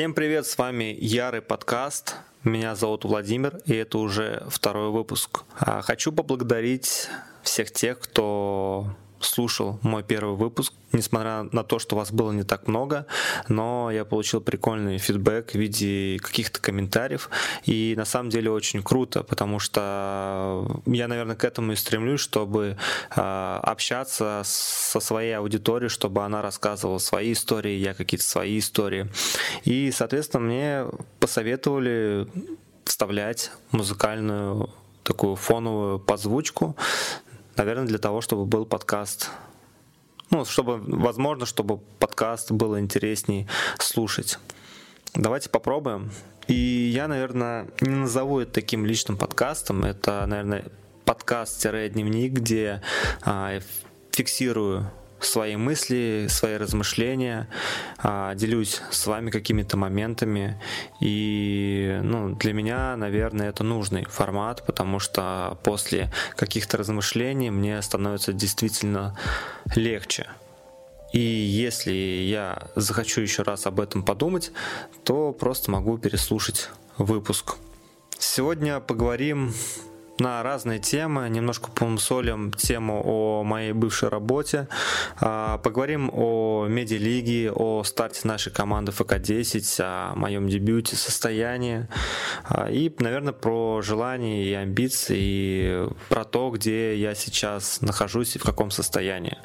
Всем привет, с вами Ярый подкаст. Меня зовут Владимир, и это уже второй выпуск. А, хочу поблагодарить всех тех, кто слушал мой первый выпуск, несмотря на то, что вас было не так много, но я получил прикольный фидбэк в виде каких-то комментариев, и на самом деле очень круто, потому что я, наверное, к этому и стремлюсь, чтобы э, общаться со своей аудиторией, чтобы она рассказывала свои истории, я какие-то свои истории. И, соответственно, мне посоветовали вставлять музыкальную такую фоновую подзвучку наверное, для того, чтобы был подкаст. Ну, чтобы, возможно, чтобы подкаст было интересней слушать. Давайте попробуем. И я, наверное, не назову это таким личным подкастом. Это, наверное, подкаст-дневник, где а, фиксирую свои мысли, свои размышления, а, делюсь с вами какими-то моментами. И ну, для меня, наверное, это нужный формат, потому что после каких-то размышлений мне становится действительно легче. И если я захочу еще раз об этом подумать, то просто могу переслушать выпуск. Сегодня поговорим на разные темы, немножко помусолим тему о моей бывшей работе, а, поговорим о медиалиге, о старте нашей команды ФК-10, о моем дебюте, состоянии а, и, наверное, про желания и амбиции, и про то, где я сейчас нахожусь и в каком состоянии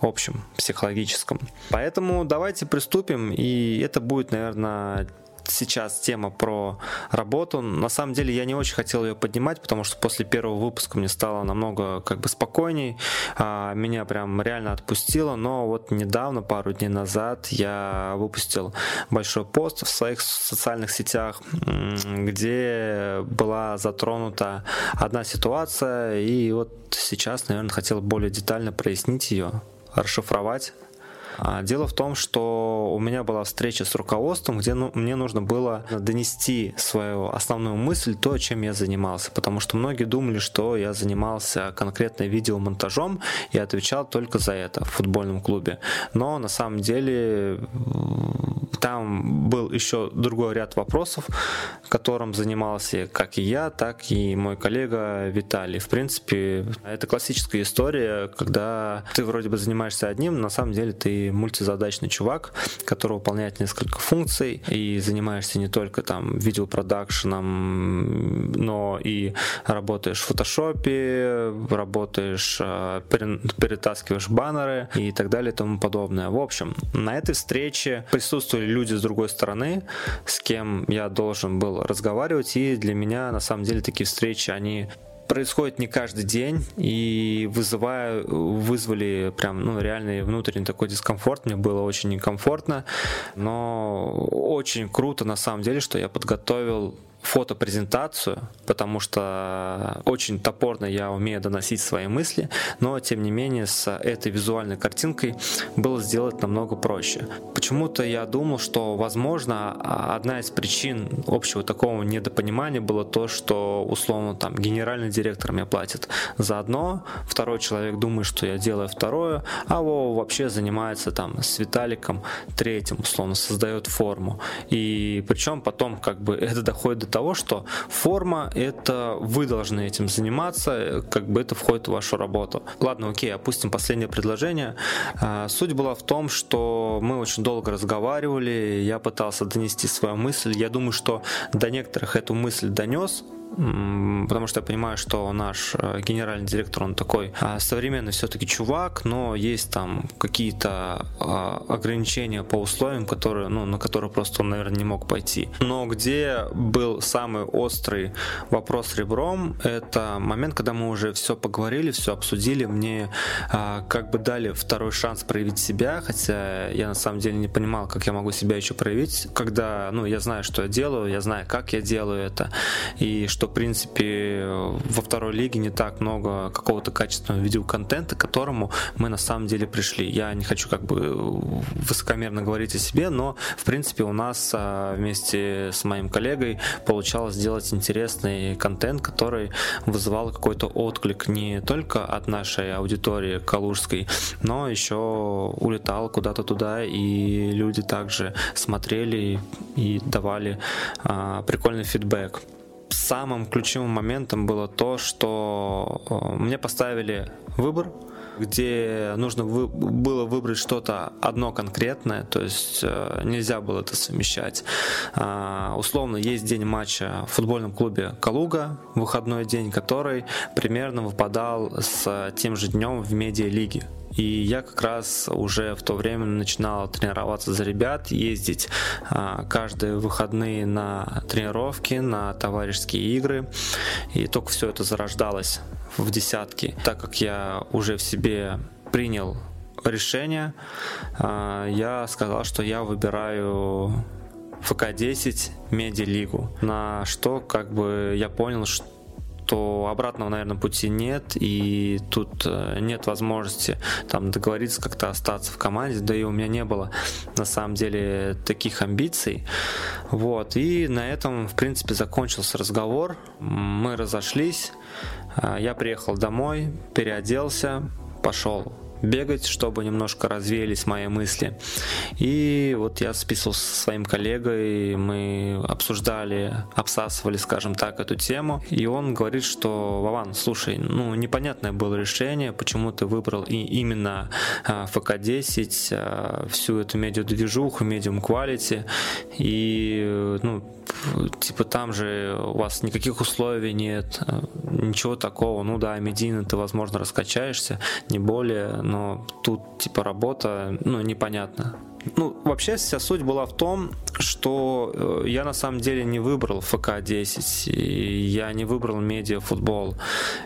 общем, психологическом. Поэтому давайте приступим, и это будет, наверное, сейчас тема про работу. На самом деле я не очень хотел ее поднимать, потому что после первого выпуска мне стало намного как бы спокойней, а, меня прям реально отпустило, но вот недавно, пару дней назад, я выпустил большой пост в своих социальных сетях, где была затронута одна ситуация, и вот сейчас, наверное, хотел более детально прояснить ее, расшифровать дело в том, что у меня была встреча с руководством, где ну, мне нужно было донести свою основную мысль, то, чем я занимался. Потому что многие думали, что я занимался конкретно видеомонтажом и отвечал только за это в футбольном клубе. Но на самом деле там был еще другой ряд вопросов, которым занимался как и я, так и мой коллега Виталий. В принципе, это классическая история, когда ты вроде бы занимаешься одним, на самом деле ты мультизадачный чувак, который выполняет несколько функций и занимаешься не только там видеопродакшеном, но и работаешь в фотошопе, работаешь, э, перетаскиваешь баннеры и так далее и тому подобное. В общем, на этой встрече присутствовали люди с другой стороны, с кем я должен был разговаривать, и для меня на самом деле такие встречи, они происходит не каждый день и вызывая, вызвали прям ну, реальный внутренний такой дискомфорт. Мне было очень некомфортно, но очень круто на самом деле, что я подготовил фотопрезентацию, потому что очень топорно я умею доносить свои мысли, но тем не менее с этой визуальной картинкой было сделать намного проще. Почему-то я думал, что возможно одна из причин общего такого недопонимания было то, что условно там генеральный директор мне платит за одно, второй человек думает, что я делаю второе, а Вова вообще занимается там с Виталиком третьим, условно, создает форму. И причем потом как бы это доходит до того, что форма — это вы должны этим заниматься, как бы это входит в вашу работу. Ладно, окей, опустим последнее предложение. А, суть была в том, что мы очень долго разговаривали, я пытался донести свою мысль. Я думаю, что до некоторых эту мысль донес, потому что я понимаю, что наш э, генеральный директор, он такой а, современный все-таки чувак, но есть там какие-то а, ограничения по условиям, которые, ну, на которые просто он, наверное, не мог пойти. Но где был самый острый вопрос ребром, это момент, когда мы уже все поговорили, все обсудили, мне а, как бы дали второй шанс проявить себя, хотя я на самом деле не понимал, как я могу себя еще проявить, когда, ну, я знаю, что я делаю, я знаю, как я делаю это, и что что, в принципе, во второй лиге не так много какого-то качественного видеоконтента, к которому мы на самом деле пришли. Я не хочу как бы высокомерно говорить о себе, но, в принципе, у нас а, вместе с моим коллегой получалось сделать интересный контент, который вызывал какой-то отклик не только от нашей аудитории калужской, но еще улетал куда-то туда, и люди также смотрели и давали а, прикольный фидбэк самым ключевым моментом было то, что э, мне поставили выбор, где нужно вы, было выбрать что-то одно конкретное, то есть э, нельзя было это совмещать. Э, условно, есть день матча в футбольном клубе Калуга, выходной день, который примерно выпадал с тем же днем в медиа-лиге. И я как раз уже в то время начинал тренироваться за ребят, ездить а, каждые выходные на тренировки, на товарищеские игры. И только все это зарождалось в десятки. Так как я уже в себе принял решение, а, я сказал, что я выбираю ФК-10 медиа-лигу. На что как бы я понял, что что обратного, наверное, пути нет, и тут э, нет возможности там договориться как-то остаться в команде, да и у меня не было на самом деле таких амбиций. Вот, и на этом, в принципе, закончился разговор, мы разошлись, э, я приехал домой, переоделся, пошел бегать, чтобы немножко развеялись мои мысли. И вот я списывался со своим коллегой, мы обсуждали, обсасывали, скажем так, эту тему. И он говорит, что, Вован, слушай, ну, непонятное было решение, почему ты выбрал и именно а, ФК-10, а, всю эту медиа-движуху, медиум quality. И, ну, типа там же у вас никаких условий нет, ничего такого. Ну да, медийно ты, возможно, раскачаешься, не более, но тут типа работа, ну, непонятно. Ну, вообще вся суть была в том, что э, я на самом деле не выбрал ФК-10, я не выбрал медиафутбол.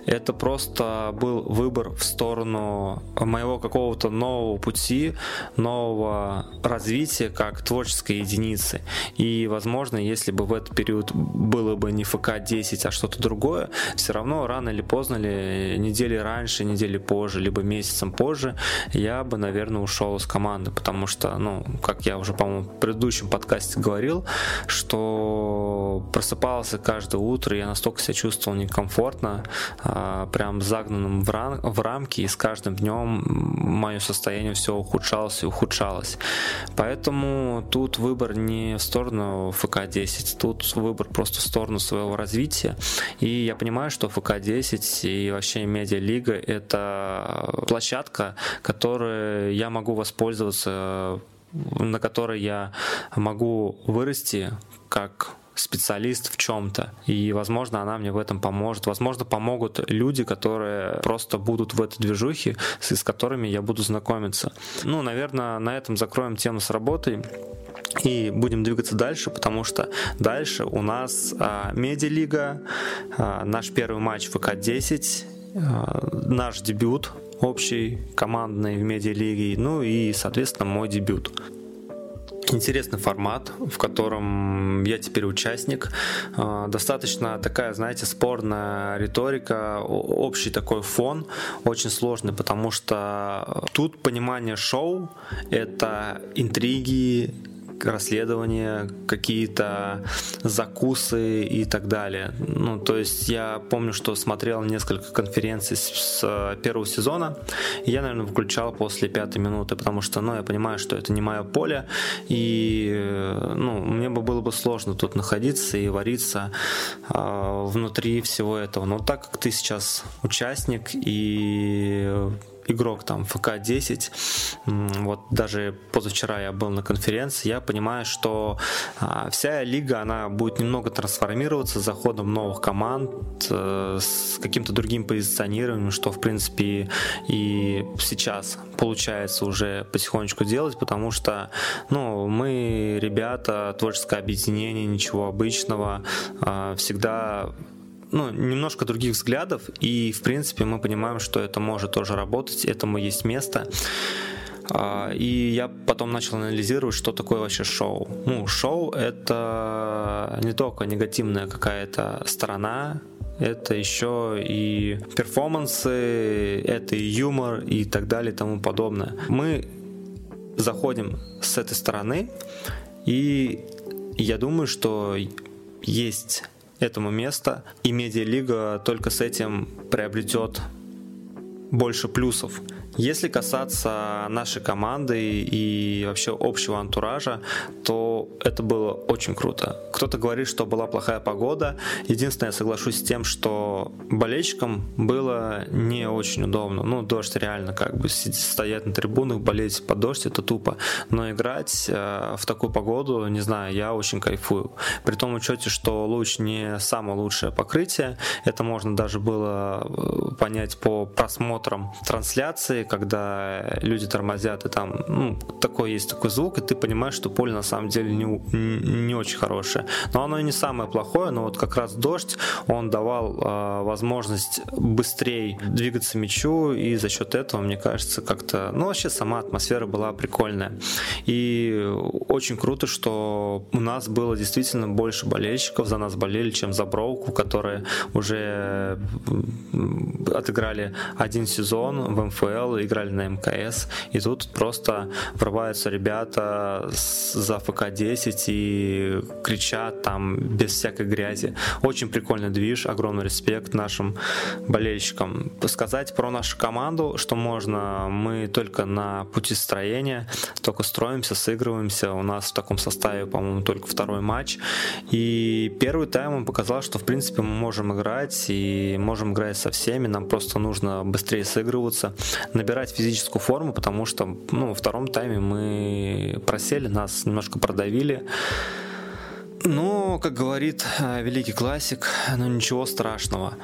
Это просто был выбор в сторону моего какого-то нового пути, нового развития как творческой единицы. И, возможно, если бы в этот период было бы не ФК-10, а что-то другое, все равно рано или поздно, ли, недели раньше, недели позже, либо месяцем позже, я бы, наверное, ушел из команды, потому что, ну, как я уже, по-моему, в предыдущем подкасте говорил, что просыпался каждое утро, я настолько себя чувствовал некомфортно, а, прям загнанным в, рам в рамки, и с каждым днем мое состояние все ухудшалось и ухудшалось. Поэтому тут выбор не в сторону ФК-10, тут выбор просто в сторону своего развития. И я понимаю, что ФК-10 и вообще медиалига — это площадка, которой я могу воспользоваться на которой я могу вырасти как специалист в чем-то. И, возможно, она мне в этом поможет. Возможно, помогут люди, которые просто будут в этой движухе, с которыми я буду знакомиться. Ну, наверное, на этом закроем тему с работой. И будем двигаться дальше, потому что дальше у нас а, медиалига, а, наш первый матч ВК-10, а, наш дебют общий, командный в медиалиге, ну и, соответственно, мой дебют интересный формат, в котором я теперь участник. А, достаточно такая, знаете, спорная риторика, общий такой фон, очень сложный, потому что тут понимание шоу — это интриги, расследования, какие-то закусы и так далее. Ну, то есть я помню, что смотрел несколько конференций с, с первого сезона, и я, наверное, включал после пятой минуты, потому что, ну, я понимаю, что это не мое поле, и, ну, мне бы было бы сложно тут находиться и вариться э, внутри всего этого. Но так как ты сейчас участник и игрок там ФК-10, вот даже позавчера я был на конференции, я понимаю, что а, вся лига, она будет немного трансформироваться с заходом новых команд, э, с каким-то другим позиционированием, что в принципе и сейчас получается уже потихонечку делать, потому что ну, мы, ребята, творческое объединение, ничего обычного, а, всегда ну, немножко других взглядов, и, в принципе, мы понимаем, что это может тоже работать, этому есть место. А, и я потом начал анализировать, что такое вообще шоу. Ну, шоу — это не только негативная какая-то сторона, это еще и перформансы, это и юмор и так далее и тому подобное. Мы заходим с этой стороны, и я думаю, что есть этому место, и медиалига только с этим приобретет больше плюсов. Если касаться нашей команды и вообще общего антуража, то это было очень круто. Кто-то говорит, что была плохая погода. Единственное, я соглашусь с тем, что болельщикам было не очень удобно. Ну, дождь реально как бы стоять на трибунах, болеть под дождь, это тупо. Но играть э, в такую погоду, не знаю, я очень кайфую. При том учете, что луч не самое лучшее покрытие. Это можно даже было э, понять по просмотрам трансляции, когда люди тормозят, и там ну, такой есть такой звук, и ты понимаешь, что поле на самом деле не, не очень хорошее. Но оно и не самое плохое, но вот как раз дождь, он давал э, возможность быстрее двигаться мячу, и за счет этого, мне кажется, как-то, ну вообще сама атмосфера была прикольная. И очень круто, что у нас было действительно больше болельщиков, за нас болели, чем за Броуку, которые уже отыграли один сезон в МФЛ, играли на МКС, и тут просто врываются ребята за ФК-10 и кричат там без всякой грязи. Очень прикольный движ, огромный респект нашим болельщикам. Сказать про нашу команду, что можно, мы только на пути строения, только строимся, сыгрываемся, у нас в таком составе, по-моему, только второй матч, и первый тайм он показал, что в принципе мы можем играть и можем играть со всеми, нам просто нужно быстрее сыгрываться, набирать физическую форму, потому что ну, во втором тайме мы просели, нас немножко продавили. Но, как говорит э, великий классик, ну ничего страшного.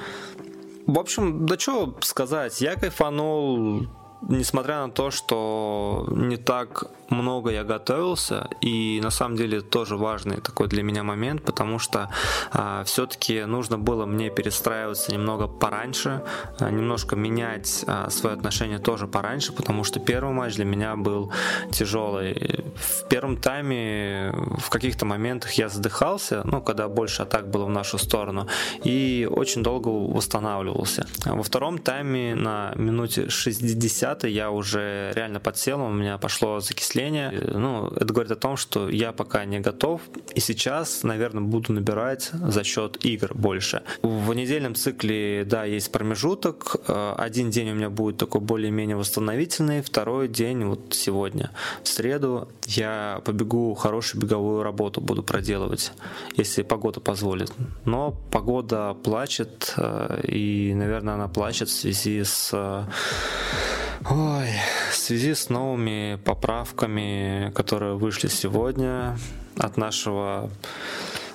В общем, да что сказать, я кайфанул несмотря на то, что не так много я готовился, и на самом деле тоже важный такой для меня момент, потому что а, все-таки нужно было мне перестраиваться немного пораньше, а, немножко менять а, свое отношение тоже пораньше, потому что первый матч для меня был тяжелый. В первом тайме в каких-то моментах я задыхался, ну, когда больше атак было в нашу сторону, и очень долго восстанавливался. Во втором тайме на минуте 60 я уже реально подсел, у меня пошло закисление впечатление. Ну, это говорит о том, что я пока не готов, и сейчас, наверное, буду набирать за счет игр больше. В недельном цикле, да, есть промежуток. Э, один день у меня будет такой более-менее восстановительный, второй день вот сегодня. В среду я побегу хорошую беговую работу буду проделывать, если погода позволит. Но погода плачет, э, и, наверное, она плачет в связи с э, Ой, связи с новыми поправками, которые вышли сегодня от нашего,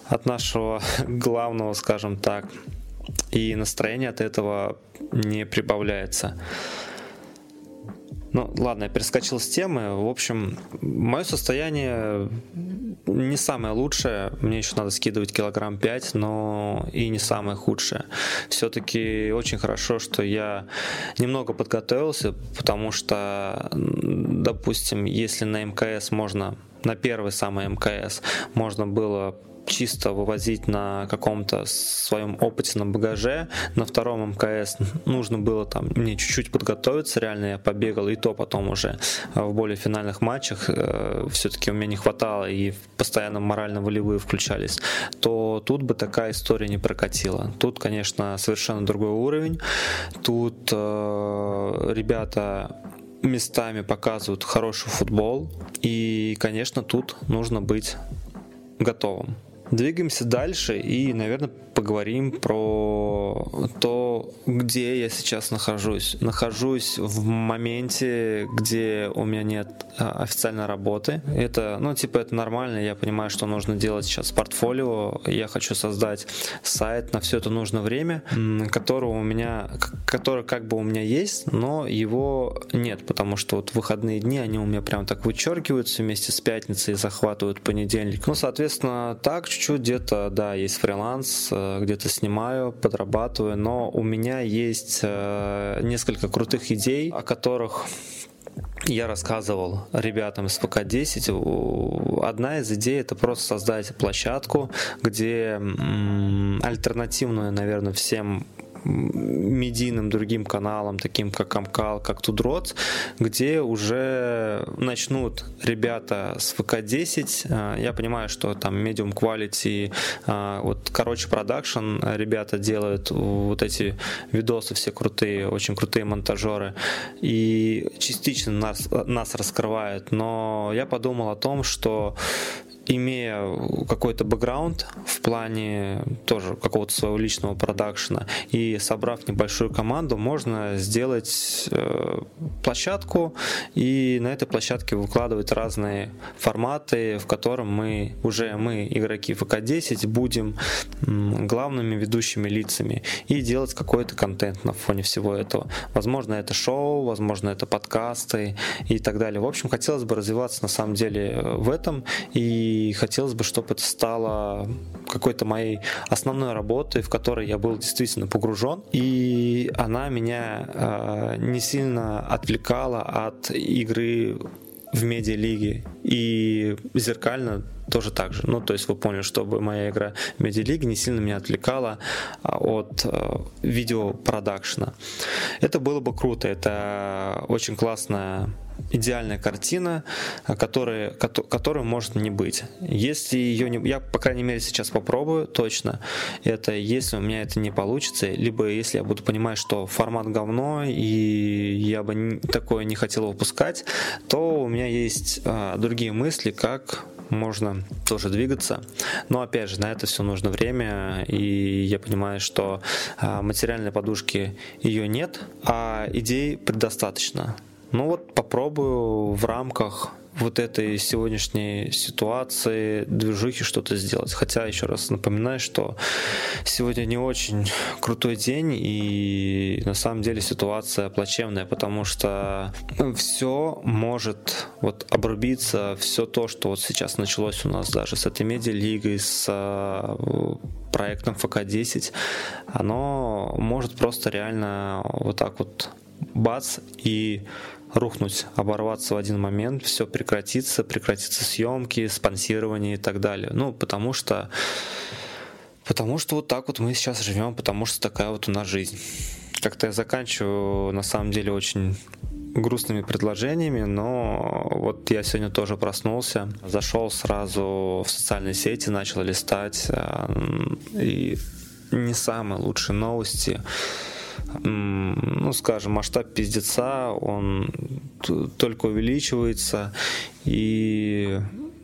от нашего главного, скажем так, и настроение от этого не прибавляется. Ну, ладно, я перескочил с темы. В общем, мое состояние не самое лучшее. Мне еще надо скидывать килограмм 5, но и не самое худшее. Все-таки очень хорошо, что я немного подготовился, потому что, допустим, если на МКС можно на первый самый МКС можно было чисто вывозить на каком-то своем опыте на багаже. На втором МКС нужно было там мне чуть-чуть подготовиться, реально я побегал, и то потом уже в более финальных матчах э, все-таки у меня не хватало и постоянно морально-волевые включались, то тут бы такая история не прокатила. Тут, конечно, совершенно другой уровень. Тут э, ребята местами показывают хороший футбол. И, конечно, тут нужно быть готовым. Двигаемся дальше и, наверное, поговорим про то, где я сейчас нахожусь. Нахожусь в моменте, где у меня нет а, официальной работы. Это, ну, типа, это нормально. Я понимаю, что нужно делать сейчас портфолио. Я хочу создать сайт. На все это нужно время, которого у меня, которое как бы у меня есть, но его нет, потому что вот выходные дни, они у меня прям так вычеркиваются вместе с пятницей и захватывают понедельник. Ну, соответственно, так чуть-чуть где-то, да, есть фриланс, э, где-то снимаю, подрабатываю, но у меня есть э, несколько крутых идей, о которых я рассказывал ребятам из ПК-10, одна из идей это просто создать площадку, где альтернативную, наверное, всем медийным другим каналам, таким как Амкал, как Тудроц, где уже начнут ребята с ВК-10. А, я понимаю, что там medium quality, а, вот, короче, продакшн ребята делают вот эти видосы все крутые, очень крутые монтажеры, и частично нас, нас раскрывают, но я подумал о том, что имея какой-то бэкграунд в плане тоже какого-то своего личного продакшена и собрав небольшую команду, можно сделать э, площадку и на этой площадке выкладывать разные форматы, в котором мы уже мы, игроки ВК-10, будем главными ведущими лицами и делать какой-то контент на фоне всего этого. Возможно, это шоу, возможно, это подкасты и так далее. В общем, хотелось бы развиваться на самом деле в этом и и хотелось бы, чтобы это стало какой-то моей основной работой, в которой я был действительно погружен, и она меня э, не сильно отвлекала от игры в медиалиге и зеркально тоже так же. Ну, то есть вы поняли, чтобы моя игра в медиалиге не сильно меня отвлекала а, от э, видеопродакшена. Это было бы круто, это очень классная идеальная картина, которая, которую может не быть. Если ее не... Я, по крайней мере, сейчас попробую точно. Это если у меня это не получится, либо если я буду понимать, что формат говно, и я бы такое не хотел выпускать, то у меня есть а, другие мысли, как можно тоже двигаться. Но опять же, на это все нужно время, и я понимаю, что а, материальной подушки ее нет, а идей предостаточно. Ну вот попробую в рамках вот этой сегодняшней ситуации, движухи что-то сделать. Хотя, еще раз напоминаю, что сегодня не очень крутой день, и на самом деле ситуация плачевная, потому что все может вот обрубиться, все то, что вот сейчас началось у нас даже с этой медиалигой, с э, проектом ФК-10, оно может просто реально вот так вот бац и рухнуть, оборваться в один момент, все прекратится, прекратятся съемки, спонсирование и так далее. Ну, потому что Потому что вот так вот мы сейчас живем, потому что такая вот у нас жизнь. Как-то я заканчиваю, на самом деле, очень грустными предложениями, но вот я сегодня тоже проснулся, зашел сразу в социальные сети, начал листать, э, и не самые лучшие новости ну, скажем, масштаб пиздеца, он только увеличивается, и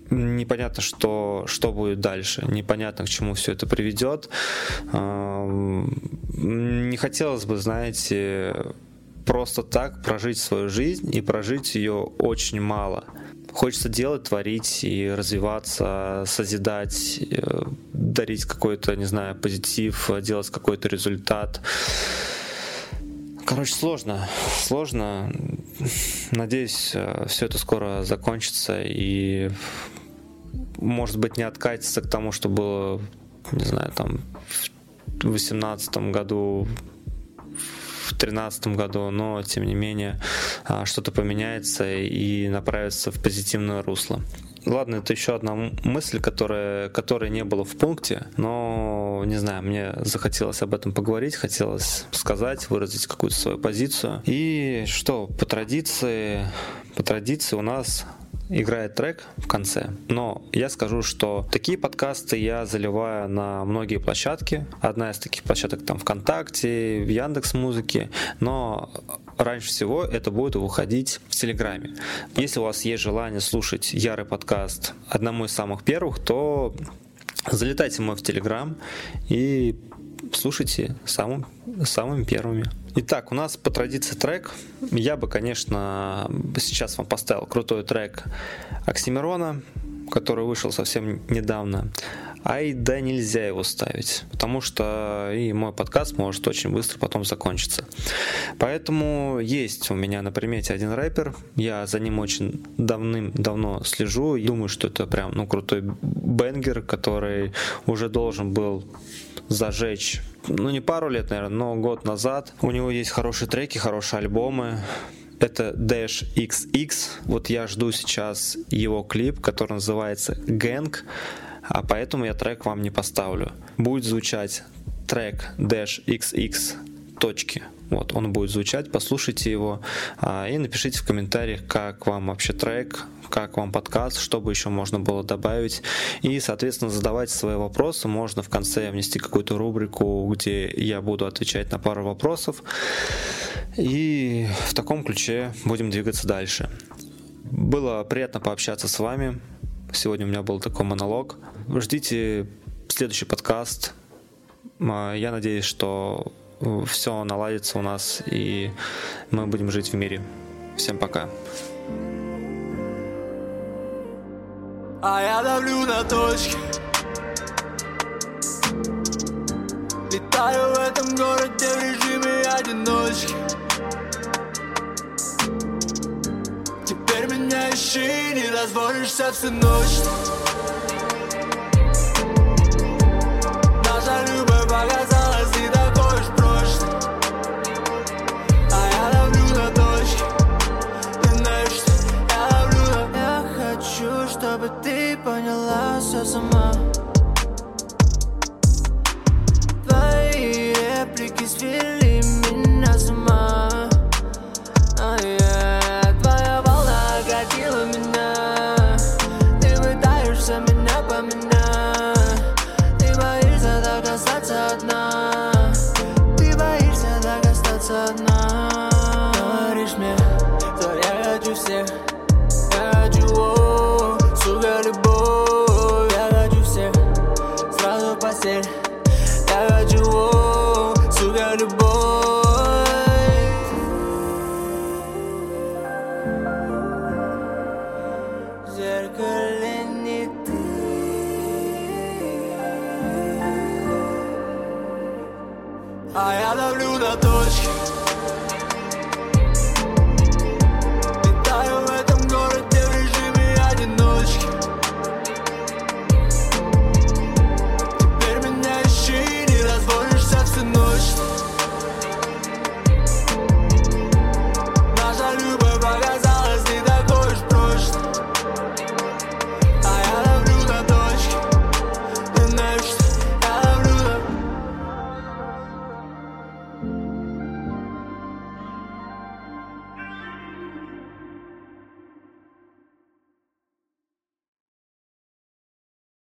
непонятно, что, что будет дальше, непонятно, к чему все это приведет. Не хотелось бы, знаете, просто так прожить свою жизнь и прожить ее очень мало. Хочется делать, творить и развиваться, созидать, э, дарить какой-то, не знаю, позитив, делать какой-то результат. Короче, сложно. Сложно. Надеюсь, э, все это скоро закончится и, может быть, не откатится к тому, что было, не знаю, там в 2018 году, в 2013 году, но, тем не менее, а, что-то поменяется и направится в позитивное русло. Ладно, это еще одна мысль, которая, которая не было в пункте, но, не знаю, мне захотелось об этом поговорить, хотелось сказать, выразить какую-то свою позицию. И что, по традиции, по традиции у нас играет трек в конце. Но я скажу, что такие подкасты я заливаю на многие площадки. Одна из таких площадок там ВКонтакте, в Яндекс Музыке. Но раньше всего это будет выходить в Телеграме. Если у вас есть желание слушать ярый подкаст одному из самых первых, то залетайте мой в Телеграм и слушайте самым, самыми первыми. Итак, у нас по традиции трек. Я бы, конечно, сейчас вам поставил крутой трек Оксимирона, который вышел совсем недавно. Ай да нельзя его ставить, потому что и мой подкаст может очень быстро потом закончиться. Поэтому есть у меня на примете один рэпер, я за ним очень давным-давно слежу, думаю, что это прям ну, крутой бенгер, который уже должен был зажечь, ну не пару лет, наверное, но год назад. У него есть хорошие треки, хорошие альбомы. это Dash XX. Вот я жду сейчас его клип, который называется Gang, а поэтому я трек вам не поставлю. Будет звучать трек Dash XX точки. Вот, он будет звучать, послушайте его а, и напишите в комментариях, как вам вообще трек, как вам подкаст, что бы еще можно было добавить. И, соответственно, задавайте свои вопросы. Можно в конце внести какую-то рубрику, где я буду отвечать на пару вопросов. И в таком ключе будем двигаться дальше. Было приятно пообщаться с вами. Сегодня у меня был такой монолог. Ждите следующий подкаст. А, я надеюсь, что все наладится у нас, и мы будем жить в мире. Всем пока. А я давлю на точки Летаю в этом городе в режиме одиночки Теперь меня ищи, не дозволишься всю ночь Наша любовь показалась поняла все сама. Твои реплики меня А я давлю на точки